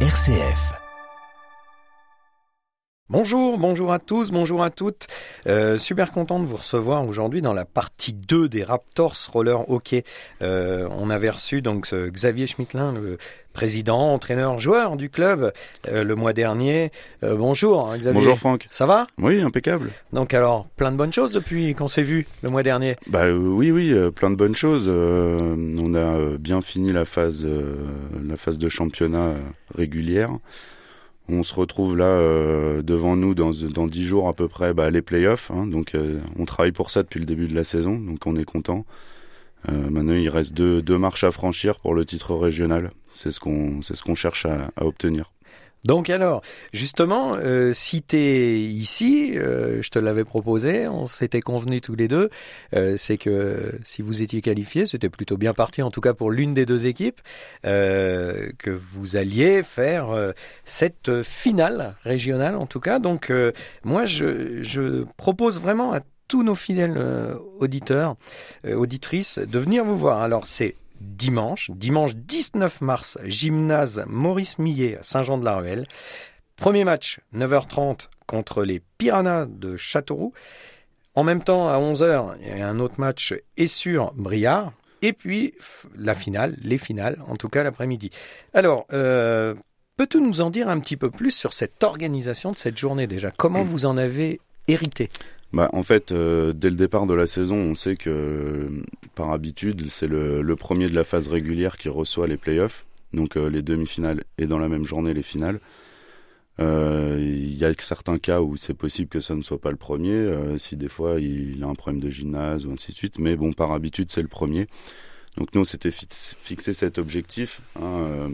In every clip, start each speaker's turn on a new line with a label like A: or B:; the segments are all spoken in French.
A: RCF.
B: Bonjour, bonjour à tous, bonjour à toutes. Euh, super content de vous recevoir aujourd'hui dans la partie 2 des Raptors Roller Hockey. Euh, on avait reçu donc Xavier Schmittlin, le président, entraîneur, joueur du club euh, le mois dernier. Euh, bonjour hein, Xavier.
C: Bonjour Franck.
B: Ça va?
C: Oui, impeccable.
B: Donc alors, plein de bonnes choses depuis qu'on s'est vu le mois dernier?
C: Bah oui, oui, plein de bonnes choses. Euh, on a bien fini la phase, euh, la phase de championnat régulière. On se retrouve là euh, devant nous dans dans dix jours à peu près, bah, les playoffs. Hein, donc euh, on travaille pour ça depuis le début de la saison, donc on est content. Euh, maintenant, il reste deux, deux marches à franchir pour le titre régional. C'est ce qu'on c'est ce qu'on cherche à, à obtenir.
B: Donc alors, justement, euh, si tu es ici, euh, je te l'avais proposé, on s'était convenu tous les deux, euh, c'est que si vous étiez qualifié, c'était plutôt bien parti, en tout cas pour l'une des deux équipes, que vous alliez faire cette finale régionale, en tout cas. Donc moi, je, je propose vraiment à tous nos fidèles auditeurs, auditrices, de venir vous voir. Alors c'est dimanche, dimanche 19 mars, gymnase Maurice Millet Saint-Jean-de-la-Ruelle. Premier match, 9h30 contre les Piranhas de Châteauroux. En même temps, à 11h, il y a un autre match sur Briard. Et puis, la finale, les finales, en tout cas l'après-midi. Alors, euh, peux-tu nous en dire un petit peu plus sur cette organisation de cette journée déjà? Comment vous en avez hérité?
C: Bah, en fait, euh, dès le départ de la saison, on sait que, euh, par habitude, c'est le, premier de la phase régulière qui reçoit les playoffs, donc euh, les demi-finales et dans la même journée les finales. Il y a certains cas où c'est possible que ça ne soit pas le premier, si des fois il a un problème de gymnase ou ainsi de suite, mais bon, par habitude, c'est le premier. Donc nous, on s'était fi- fixé cet objectif. hein,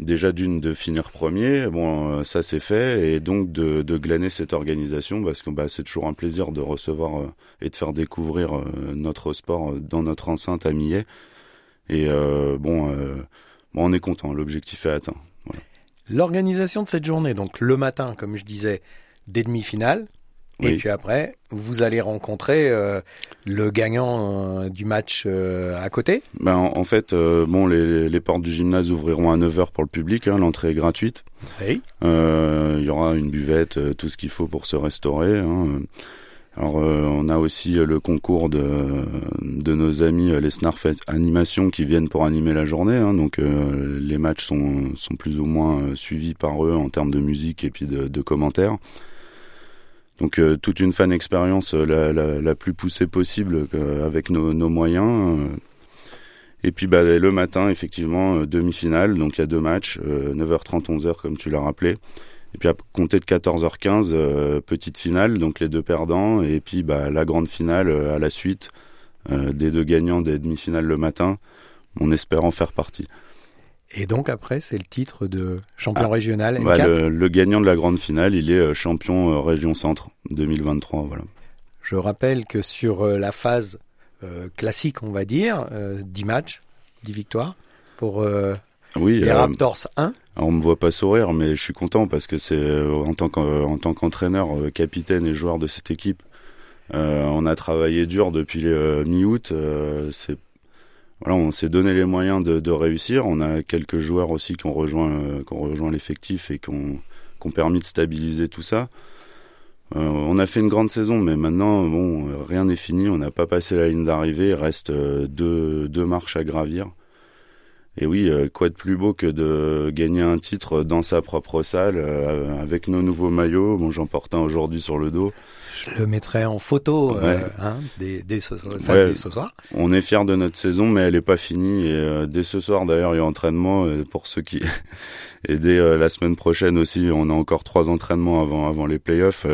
C: déjà d'une de finir premier, bon euh, ça c'est fait, et donc de, de glaner cette organisation parce que bah, c'est toujours un plaisir de recevoir euh, et de faire découvrir euh, notre sport dans notre enceinte à Millet. Et euh, bon, bon, on est content, l'objectif est atteint.
B: L'organisation de cette journée, donc le matin, comme je disais, des demi-finales. Et puis après, vous allez rencontrer euh, le gagnant euh, du match euh, à côté.
C: Ben, en, en fait, bon, les, les portes du gymnase ouvriront à 9h pour le public, hein, l'entrée est gratuite.
B: Oui.
C: Il y aura une buvette, tout ce qu'il faut pour se restaurer. hein. Alors, on a aussi le concours de, de nos amis les Snarf Animation qui viennent pour animer la journée. hein. donc, les matchs sont, sont plus ou moins suivis par eux en termes de musique et puis de, de commentaires. Donc, euh, toute une fan expérience euh, la, la, la plus poussée possible euh, avec nos, nos moyens. euh. Et puis bah, le matin, effectivement, demi-finale, donc il y a deux matchs, euh, 9h30, 11h comme tu l'as rappelé. Et puis à compter de 14h15, euh, petite finale, donc les deux perdants, et puis bah, la grande finale euh, à la suite, euh, des deux gagnants des demi-finales le matin, on espère en faire partie.
B: Et donc après, c'est le titre de champion
C: Ah,
B: régional M4.
C: Bah, le, le gagnant de la grande finale, il est euh, champion euh, région centre 2023, voilà.
B: Je rappelle que sur euh, la phase euh, classique, on va dire, euh, 10 matchs, 10 victoires pour euh,
C: Oui,
B: les Raptors 1.
C: On me voit pas sourire, mais je suis content parce que c'est en tant qu'en- en tant qu'entraîneur, capitaine et joueur de cette équipe, on a travaillé dur depuis mi-août. c'est voilà, on s'est donné les moyens de, réussir. On a quelques joueurs aussi qui ont rejoint, euh, qui ont rejoint l'effectif et qui ont, permis de stabiliser tout ça. Euh, on a fait une grande saison, mais maintenant, bon, rien n'est fini. On n'a pas passé la ligne d'arrivée. Il reste euh, deux, marches à gravir. Et oui, quoi de plus beau que de gagner un titre dans sa propre salle avec nos nouveaux maillots. Bon, j'en porte un aujourd'hui sur le dos.
B: Je le mettrai en photo euh, hein, dès, dès ce, enfin,
C: Ouais.
B: dès ce soir.
C: On est fiers de notre saison, mais elle n'est pas finie. Et euh, dès ce soir, d'ailleurs, il y a entraînement euh, pour ceux qui. et dès euh, la semaine prochaine aussi, on a encore trois entraînements avant avant les playoffs.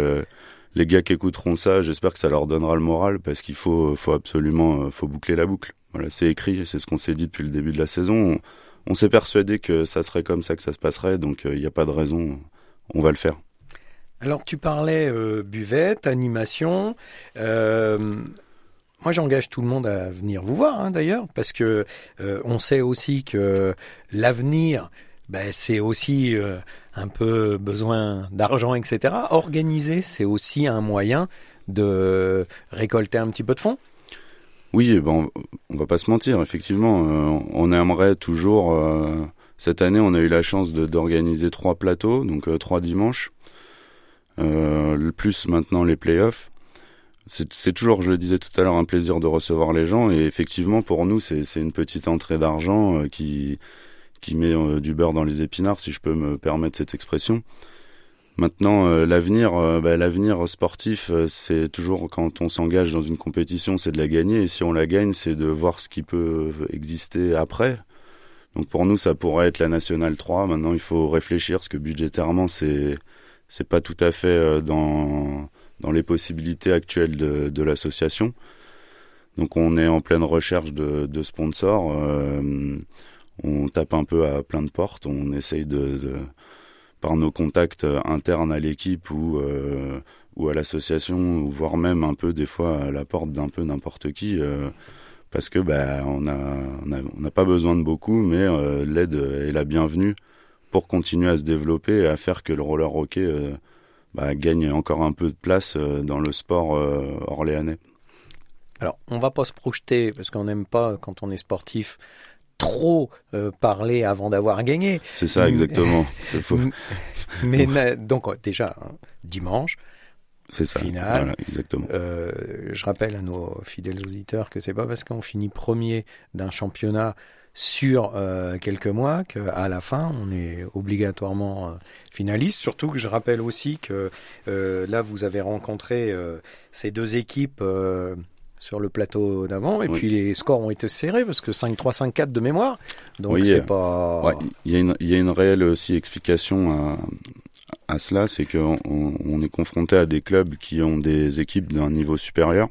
C: Les gars qui écouteront ça, j'espère que ça leur donnera le moral parce qu'il faut faut absolument faut boucler la boucle. Voilà, c'est écrit, c'est ce qu'on s'est dit depuis le début de la saison. On, on s'est persuadé que ça serait comme ça que ça se passerait, donc il n'y a pas de raison. On va le faire.
B: Alors tu parlais euh, buvette, animation. Euh, moi j'engage tout le monde à venir vous voir hein, d'ailleurs parce que euh, on sait aussi que l'avenir ben, c'est aussi un peu besoin d'argent, etc. Organiser, c'est aussi un moyen de récolter un petit peu de fonds.
C: Oui, ben, on va pas se mentir, effectivement, on aimerait toujours Cette année, on a eu la chance d'organiser trois plateaux, donc trois dimanches, le plus maintenant les playoffs. C'est toujours, je le disais tout à l'heure, un plaisir de recevoir les gens et effectivement pour nous c'est une petite entrée d'argent euh, qui qui met euh, du beurre dans les épinards, si je peux me permettre cette expression. Maintenant, l'avenir, bah, l'avenir sportif, c'est toujours quand on s'engage dans une compétition, c'est de la gagner. Et si on la gagne, c'est de voir ce qui peut exister après. Donc pour nous, ça pourrait être la nationale 3. Maintenant, il faut réfléchir parce que budgétairement, c'est c'est pas tout à fait euh, dans dans les possibilités actuelles de, de l'association. Donc on est en pleine recherche de, de sponsors. Euh, on tape un peu à plein de portes. On essaye de, par nos contacts internes à l'équipe ou euh, ou à l'association, voire même un peu des fois à la porte d'un peu n'importe qui. Euh, parce que bah, on a on n'a pas besoin de beaucoup, mais euh, l'aide est la bienvenue pour continuer à se développer et à faire que le roller hockey euh, bah, gagne encore un peu de place euh, dans le sport orléanais.
B: Alors, on va pas se projeter parce qu'on n'aime pas quand on est sportif trop parler avant d'avoir gagné.
C: C'est ça exactement.
B: mais donc déjà hein, dimanche,
C: c'est ça.
B: Finale.
C: exactement.
B: Euh, je rappelle à nos fidèles auditeurs que c'est pas parce qu'on finit premier d'un championnat sur euh, quelques mois qu'à la fin on est obligatoirement euh, finaliste. Surtout que je rappelle aussi que euh, là vous avez rencontré ces deux équipes sur le plateau d'avant et puis les scores ont été serrés parce que 5-3, 5-4 de mémoire. Donc c'est pas.
C: Il y, a une, il y a une réelle aussi explication à, à cela, c'est qu'on on est confronté à des clubs qui ont des équipes d'un niveau supérieur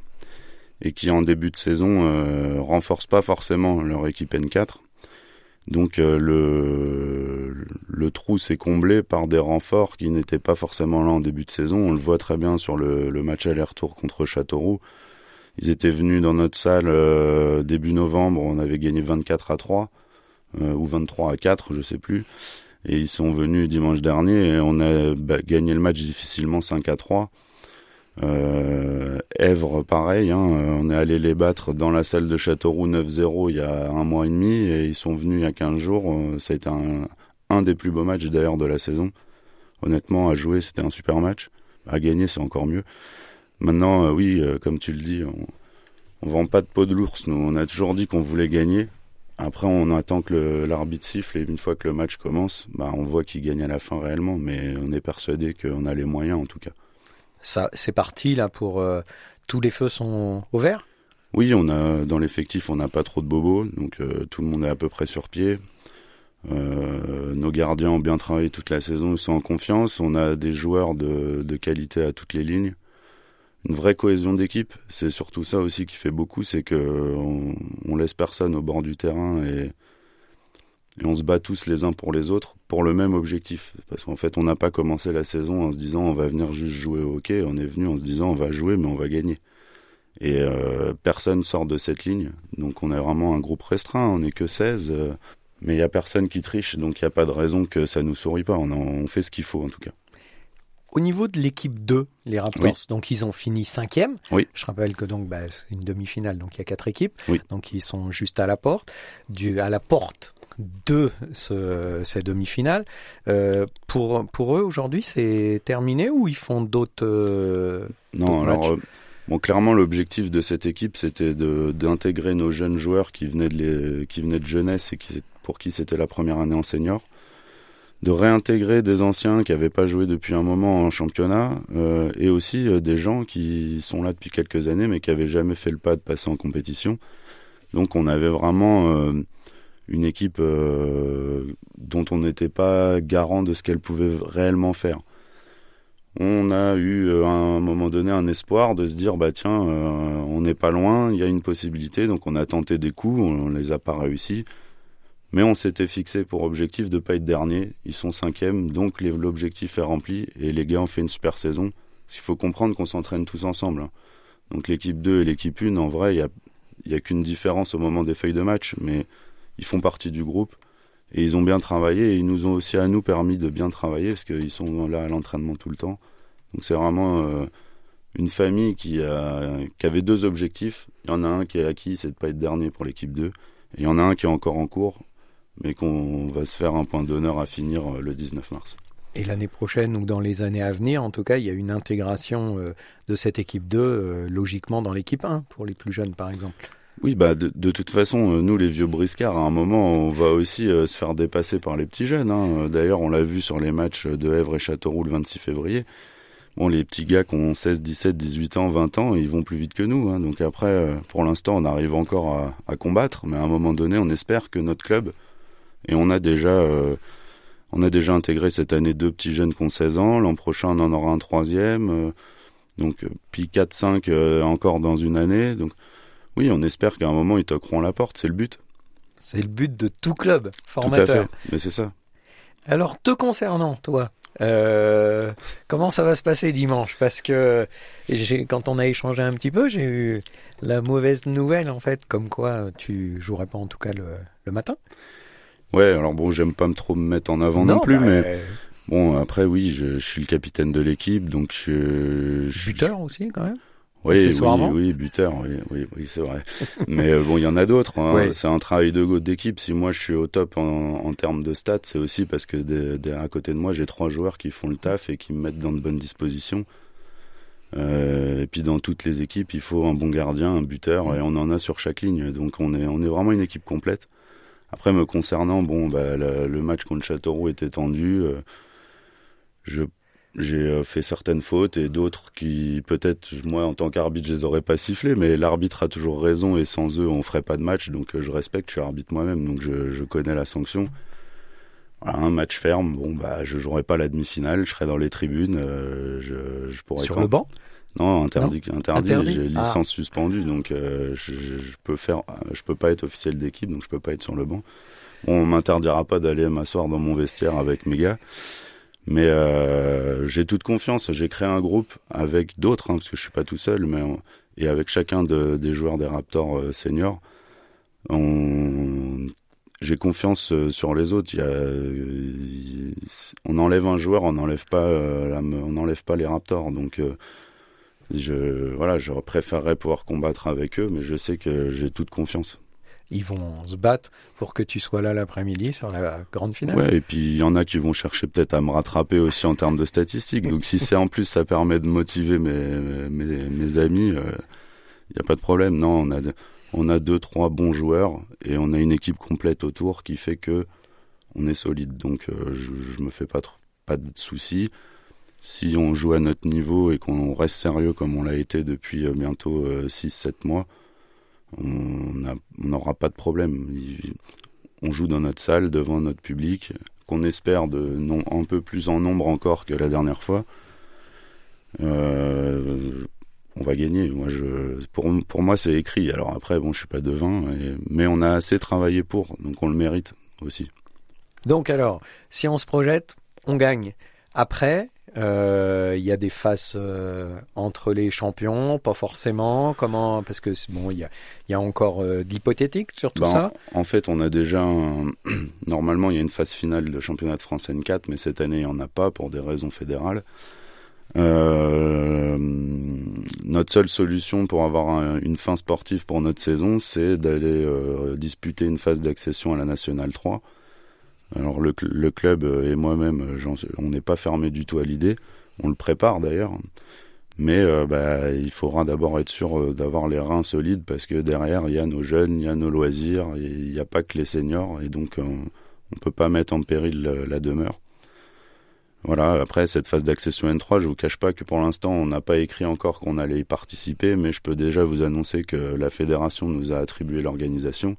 C: et qui en début de saison euh, renforcent pas forcément leur équipe N4. Donc euh, le, le trou s'est comblé par des renforts qui n'étaient pas forcément là en début de saison. On le voit très bien sur le, match aller-retour contre Châteauroux. Ils étaient venus dans notre salle euh, début novembre, on avait gagné 24 à 3 euh, ou 23 à 4, je sais plus. Et ils sont venus dimanche dernier et on a bah, gagné le match difficilement 5 à 3. Euh, Èvre, pareil, hein, on est allé les battre dans la salle de Châteauroux 9-0 il y a un mois et demi et ils sont venus il y a 15 jours. Euh, ça a été un, des plus beaux matchs d'ailleurs de la saison. Honnêtement, à jouer, c'était un super match. À gagner, c'est encore mieux. Maintenant, euh, oui, euh, comme tu le dis, on, on vend pas de peau de l'ours. Nous, on a toujours dit qu'on voulait gagner. Après, on attend que l'arbitre siffle et une fois que le match commence, bah, on voit qui gagne à la fin réellement, mais on est persuadé qu'on a les moyens en tout cas.
B: C'est parti là pour euh, tous les feux sont au vert?
C: Oui, on a dans l'effectif, on n'a pas trop de bobos, donc euh, tout le monde est à peu près sur pied. Euh, nos gardiens ont bien travaillé toute la saison, ils sont en confiance. On a des joueurs de, qualité à toutes les lignes une vraie cohésion d'équipe. C'est surtout ça aussi qui fait beaucoup, c'est que on, laisse personne au bord du terrain et, et, on se bat tous les uns pour les autres pour le même objectif. Parce qu'en fait, on n'a pas commencé la saison en se disant on va venir juste jouer au hockey. On est venu en se disant on va jouer mais on va gagner. Et euh, personne sort de cette ligne. Donc on est vraiment un groupe restreint. On n'est que 16. Euh, mais il n'y a personne qui triche, donc il n'y a pas de raison que ça nous sourit pas. On, on fait ce qu'il faut en tout cas.
B: Au niveau de l'équipe 2, les Raptors, oui. donc ils ont fini cinquième.
C: Oui.
B: Je rappelle que donc bah, c'est une demi-finale, donc il y a quatre équipes.
C: Oui.
B: Donc ils sont juste à la porte, du, à la porte de ce, ces demi-finales. Euh, pour pour eux aujourd'hui, c'est terminé ou ils font d'autres euh,
C: Non, alors euh, bon, clairement l'objectif de cette équipe, c'était d'intégrer nos jeunes joueurs qui venaient de les, qui venaient de jeunesse et qui, pour qui c'était la première année en senior de réintégrer des anciens qui n'avaient pas joué depuis un moment en championnat euh, et aussi euh, des gens qui sont là depuis quelques années mais qui n'avaient jamais fait le pas de passer en compétition. Donc on avait vraiment euh, une équipe euh, dont on n'était pas garant de ce qu'elle pouvait réellement faire. On a eu euh, à un moment donné un espoir de se dire bah tiens on n'est pas loin, il y a une possibilité donc on a tenté des coups, on, on les a pas réussi. Mais on s'était fixé pour objectif de pas être dernier. Ils sont cinquième, donc l'objectif est rempli et les gars ont fait une super saison. Il faut comprendre qu'on s'entraîne tous ensemble. Hein. Donc l'équipe 2 et l'équipe 1, en vrai, il y a, y a qu'une différence au moment des feuilles de match, mais ils font partie du groupe et ils ont bien travaillé et ils nous ont aussi à nous permis de bien travailler parce qu'ils sont là à l'entraînement tout le temps. Donc c'est vraiment euh, une famille qui, avait deux objectifs. Il y en a un qui est acquis, c'est de pas être dernier pour l'équipe 2. Et il y en a un qui est encore en cours, mais qu'on va se faire un point d'honneur à finir le 19 mars.
B: Et l'année prochaine ou dans les années à venir, en tout cas, il y a une intégration de cette équipe 2 logiquement dans l'équipe 1 pour les plus jeunes par exemple.
C: Oui, bah de, toute façon, euh, nous les vieux briscards, à un moment, on va aussi euh, se faire dépasser par les petits jeunes. Hein. D'ailleurs, on l'a vu sur les matchs de Èvre et Châteauroux le 26 février. Bon, les petits gars qui ont 16, 17, 18 ans, 20 ans, ils vont plus vite que nous. Hein. Donc après, euh, pour l'instant, on arrive encore à, combattre, mais à un moment donné, on espère que notre club, et on a déjà, on a déjà intégré cette année deux petits jeunes qui ont 16 ans. L'an prochain, on en aura un troisième. donc puis 4, 5 encore dans une année. Donc oui, on espère qu'à un moment, ils toqueront la porte, c'est le but.
B: C'est le but de tout club formateur.
C: Tout à fait, mais c'est ça.
B: Alors, te concernant, toi, euh, comment ça va se passer dimanche? Parce que quand on a échangé un petit peu, j'ai eu la mauvaise nouvelle, en fait, comme quoi tu jouerais pas en tout cas le, matin.
C: Ouais, alors bon, j'aime pas me trop me mettre en avant non, plus, bah, mais bon, après, oui, je, suis le capitaine de l'équipe, donc je...
B: Buteur aussi, quand même
C: oui, oui, oui, buteur, oui, oui, oui c'est vrai. Mais euh, bon, il y en a d'autres. Hein. C'est un travail de d'équipe. Si moi je suis au top en, en termes de stats, c'est aussi parce que à côté de moi, j'ai trois joueurs qui font le taf et qui me mettent dans de bonnes dispositions. Euh, et puis dans toutes les équipes, il faut un bon gardien, un buteur, et on en a sur chaque ligne. Donc on est on est vraiment une équipe complète. Après, me concernant, bon, bah, le, match contre Châteauroux était tendu. Euh, je j'ai euh, fait certaines fautes et d'autres qui peut-être moi en tant qu'arbitre je les aurais pas sifflés mais l'arbitre a toujours raison et sans eux on ferait pas de match. Donc euh, je respecte je suis arbitre moi-même donc je, je, connais la sanction. Un match ferme bon bah je jouerai pas la demi-finale je serai dans les tribunes euh, je, je pourrais
B: sur le banc?
C: Non interdit interdit, j'ai ah. licence suspendue donc je, je, peux faire je peux pas être officiel d'équipe donc je peux pas être sur le banc. On m'interdira pas d'aller m'asseoir dans mon vestiaire avec mes gars mais euh, j'ai toute confiance. J'ai créé un groupe avec d'autres, hein, parce que je suis pas tout seul, mais et avec chacun de, des joueurs des Raptors euh, seniors. J'ai confiance euh, sur les autres. On enlève un joueur, on n'enlève pas, on pas les Raptors. Donc je, voilà, je préférerais pouvoir combattre avec eux, mais je sais que j'ai toute confiance
B: ils vont se battre pour que tu sois là l'après-midi sur la grande finale.
C: Ouais, et puis il y en a qui vont chercher peut-être à me rattraper aussi en termes de statistiques. Donc si c'est en plus ça permet de motiver mes mes, amis, il euh, n'y a pas de problème. Non, on a on a deux trois bons joueurs et on a une équipe complète autour qui fait que on est solide. Donc euh, je, je me fais pas pas de soucis. Si on joue à notre niveau et qu'on reste sérieux comme on l'a été depuis euh, bientôt 6-7 mois, on n'aura pas de problème. On joue dans notre salle devant notre public, qu'on espère de non, un peu plus en nombre encore que la dernière fois. Euh, on va gagner. Moi, je, pour, pour moi, c'est écrit. Alors après, bon, je suis pas devin, mais on a assez travaillé pour, donc on le mérite aussi.
B: Donc alors, si on se projette, on gagne. Après, il y a des faces euh, entre les champions, pas forcément. Comment Parce que bon, il y a, y a encore euh, de l'hypothétique sur tout bah, ça.
C: En, fait, on a déjà normalement il y a une phase finale de championnat de France N4, mais cette année il n'y en a pas pour des raisons fédérales. Euh, notre seule solution pour avoir une fin sportive pour notre saison, c'est d'aller disputer une phase d'accession à la Nationale 3. Alors le, club et moi-même, on n'est pas fermé du tout à l'idée. On le prépare d'ailleurs. Mais euh, bah, il faudra d'abord être sûr euh, d'avoir les reins solides parce que derrière, il y a nos jeunes, il y a nos loisirs, il n'y a pas que les seniors et donc on ne peut pas mettre en péril la demeure. Voilà, après cette phase d'accession N3, je vous cache pas que pour l'instant, on n'a pas écrit encore qu'on allait y participer, mais je peux déjà vous annoncer que la fédération nous a attribué l'organisation.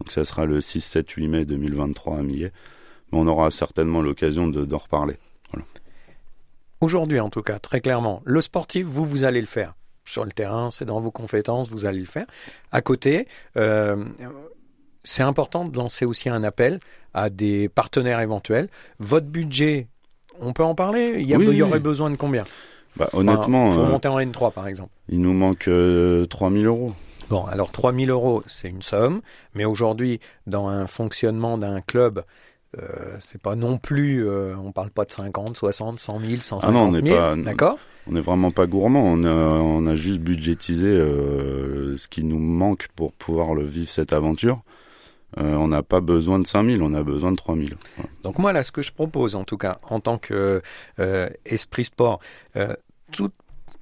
C: Donc ça sera le 6, 7, 8 mai 2023 à Millet. Mais on aura certainement l'occasion d'en reparler.
B: Aujourd'hui, en tout cas, très clairement, le sportif, vous, vous allez le faire. Sur le terrain, c'est dans vos compétences, vous allez le faire. À côté, euh, c'est important de lancer aussi un appel à des partenaires éventuels. Votre budget, on peut en parler? Il y, y aurait besoin de combien?
C: Bah, Honnêtement.
B: pour euh, monter en N3, par exemple.
C: Il nous manque euh, 3000 euros.
B: Bon, alors 3000 euros, c'est une somme, mais aujourd'hui, dans un fonctionnement d'un club, euh, c'est pas non plus, euh, on parle pas de 50, 60, 100 000, 150 ah non, on 000, d'accord?
C: On n'est vraiment pas gourmand, on a, on a juste budgétisé euh, ce qui nous manque pour pouvoir le vivre cette aventure. Euh, on n'a pas besoin de 5000, on a besoin de 3000.
B: Donc moi là, ce que je propose, en tout cas, en tant que esprit sport, tout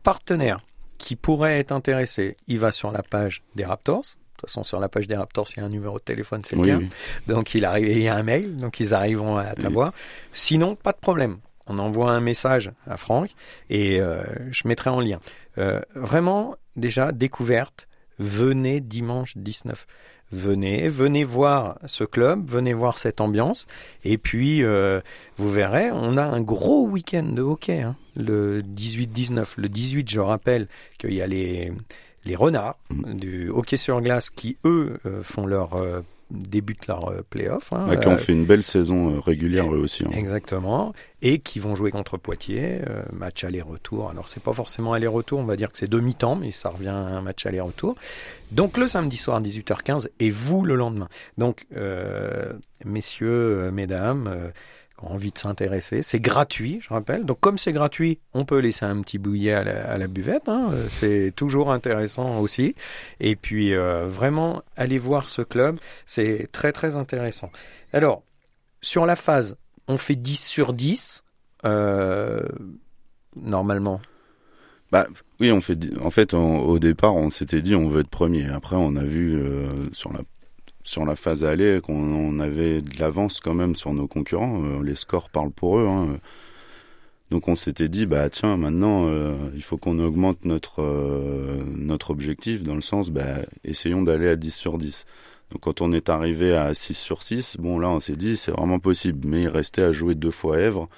B: partenaire qui pourrait être intéressé, il va sur la page des Raptors. De toute façon, sur la page des Raptors, il y a un numéro de téléphone, c'est bien.
C: oui.
B: Donc il arrive, il y a un mail, donc ils arriveront à t'avoir. Sinon, pas de problème. On envoie un message à Franck et euh, je mettrai en lien. Euh, vraiment, déjà découverte. Venez dimanche 19. Venez, venez voir ce club, venez voir cette ambiance. Et puis, euh, vous verrez, on a un gros week-end de hockey, hein, le 18-19. Le 18, je rappelle qu'il y a les, les renards du hockey sur glace qui, eux, euh, font leur euh, débutent leur euh, playoff. Hein,
C: Bah, qui ont
B: euh,
C: fait une belle saison euh, régulière eux aussi. hein.
B: Exactement. Et qui vont jouer contre Poitiers, match aller-retour. Alors c'est pas forcément aller-retour, on va dire que c'est demi-temps, mais ça revient à un match aller-retour. Donc le samedi soir 18h15 et vous le lendemain. Donc messieurs, mesdames, envie de s'intéresser, c'est gratuit, je rappelle. Donc comme c'est gratuit, on peut laisser un petit bouillet à la, buvette. hein. Euh, C'est toujours intéressant aussi. Et puis euh, vraiment, allez voir ce club, c'est très très intéressant. Alors sur la phase on fait 10 sur 10, euh, normalement.
C: Bah, oui, on fait. En fait, au départ, on s'était dit on veut être premier. Après, on a vu sur la sur la phase aller qu'on on avait de l'avance quand même sur nos concurrents. Euh, les scores parlent pour eux. hein. Donc, on s'était dit bah tiens, maintenant, euh, il faut qu'on augmente notre euh, objectif dans le sens bah essayons d'aller à 10 sur 10. Donc, quand on est arrivé à 6 sur 6, bon là, on s'est dit c'est vraiment possible. Mais il restait à jouer deux fois Èvre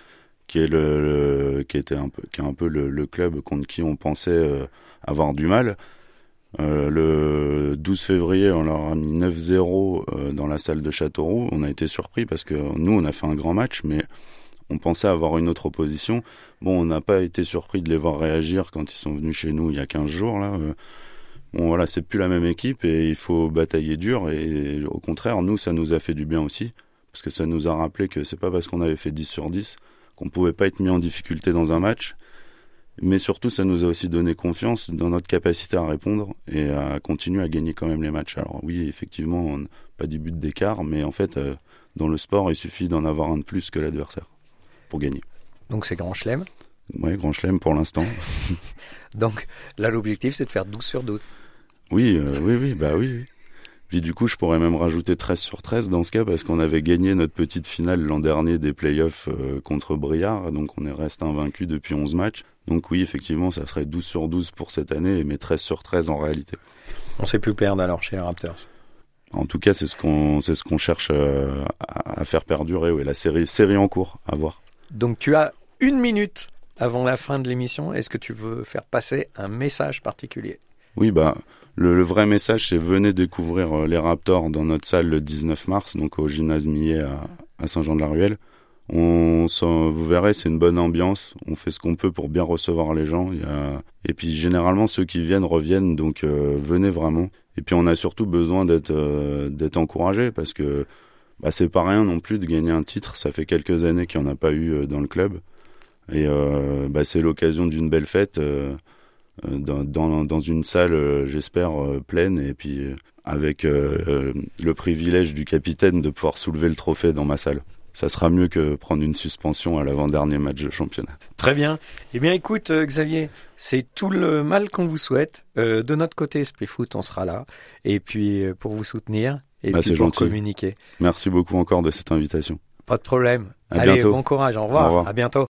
C: qui est le, qui était un peu qui est un peu le, club contre qui on pensait avoir du mal. Euh, le 12 février, on leur a mis 9-0 euh, dans la salle de Châteauroux. On a été surpris parce que nous, on a fait un grand match, mais on pensait avoir une autre opposition. Bon, on n'a pas été surpris de les voir réagir quand ils sont venus chez nous il y a 15 jours là. Euh, Bon voilà, c'est plus la même équipe et il faut batailler dur et au contraire, nous ça nous a fait du bien aussi parce que ça nous a rappelé que c'est pas parce qu'on avait fait 10 sur 10 qu'on pouvait pas être mis en difficulté dans un match. Mais surtout, ça nous a aussi donné confiance dans notre capacité à répondre et à continuer à gagner quand même les matchs. Alors oui, effectivement, on pas du but d'écart, mais en fait, euh, dans le sport, il suffit d'en avoir un de plus que l'adversaire pour gagner.
B: Donc c'est grand chelem.
C: Ouais, grand chelem pour l'instant.
B: Donc là, l'objectif, c'est de faire 12 sur 12.
C: Oui, euh, oui, oui, bah oui. oui. Puis du coup, je pourrais même rajouter 13 sur 13 dans ce cas parce qu'on avait gagné notre petite finale l'an dernier des playoffs euh, contre Briard, donc on est resté invaincu depuis 11 matchs. Donc oui, effectivement, ça serait 12 sur 12 pour cette année, mais 13 sur 13 en réalité.
B: On sait plus perdre alors chez les Raptors.
C: En tout cas, c'est ce qu'on c'est ce qu'on cherche euh, à, à faire perdurer. Oui, la série série en cours, à voir.
B: Donc tu as une minute avant la fin de l'émission. Est-ce que tu veux faire passer un message particulier?
C: Oui, bah le, le vrai message, c'est venez découvrir euh, les Raptors dans notre salle le 19 mars, donc au gymnase Millet à, à Saint-Jean-de-la-Ruelle. On vous verrez, c'est une bonne ambiance. On fait ce qu'on peut pour bien recevoir les gens. Il y a... Et puis généralement, ceux qui viennent reviennent, donc euh, venez vraiment. Et puis on a surtout besoin d'être euh, encouragé parce que bah, c'est pas rien non plus de gagner un titre. Ça fait quelques années qu'il n'y en a pas eu euh, dans le club. Et euh, bah, c'est l'occasion d'une belle fête. dans, dans, dans une salle, j'espère, pleine, et puis avec le privilège du capitaine de pouvoir soulever le trophée dans ma salle. Ça sera mieux que prendre une suspension à l'avant-dernier match de championnat.
B: Très bien. Eh bien, écoute, euh, Xavier, c'est tout le mal qu'on vous souhaite. Euh, de notre côté, Esprit Foot, on sera là. Et puis, euh, pour vous soutenir et
C: Bah,
B: puis pour
C: gentil.
B: communiquer.
C: Merci beaucoup encore de cette invitation.
B: Pas de problème.
C: À
B: Allez,
C: bientôt.
B: bon courage. Au revoir.
C: Au revoir.
B: À bientôt.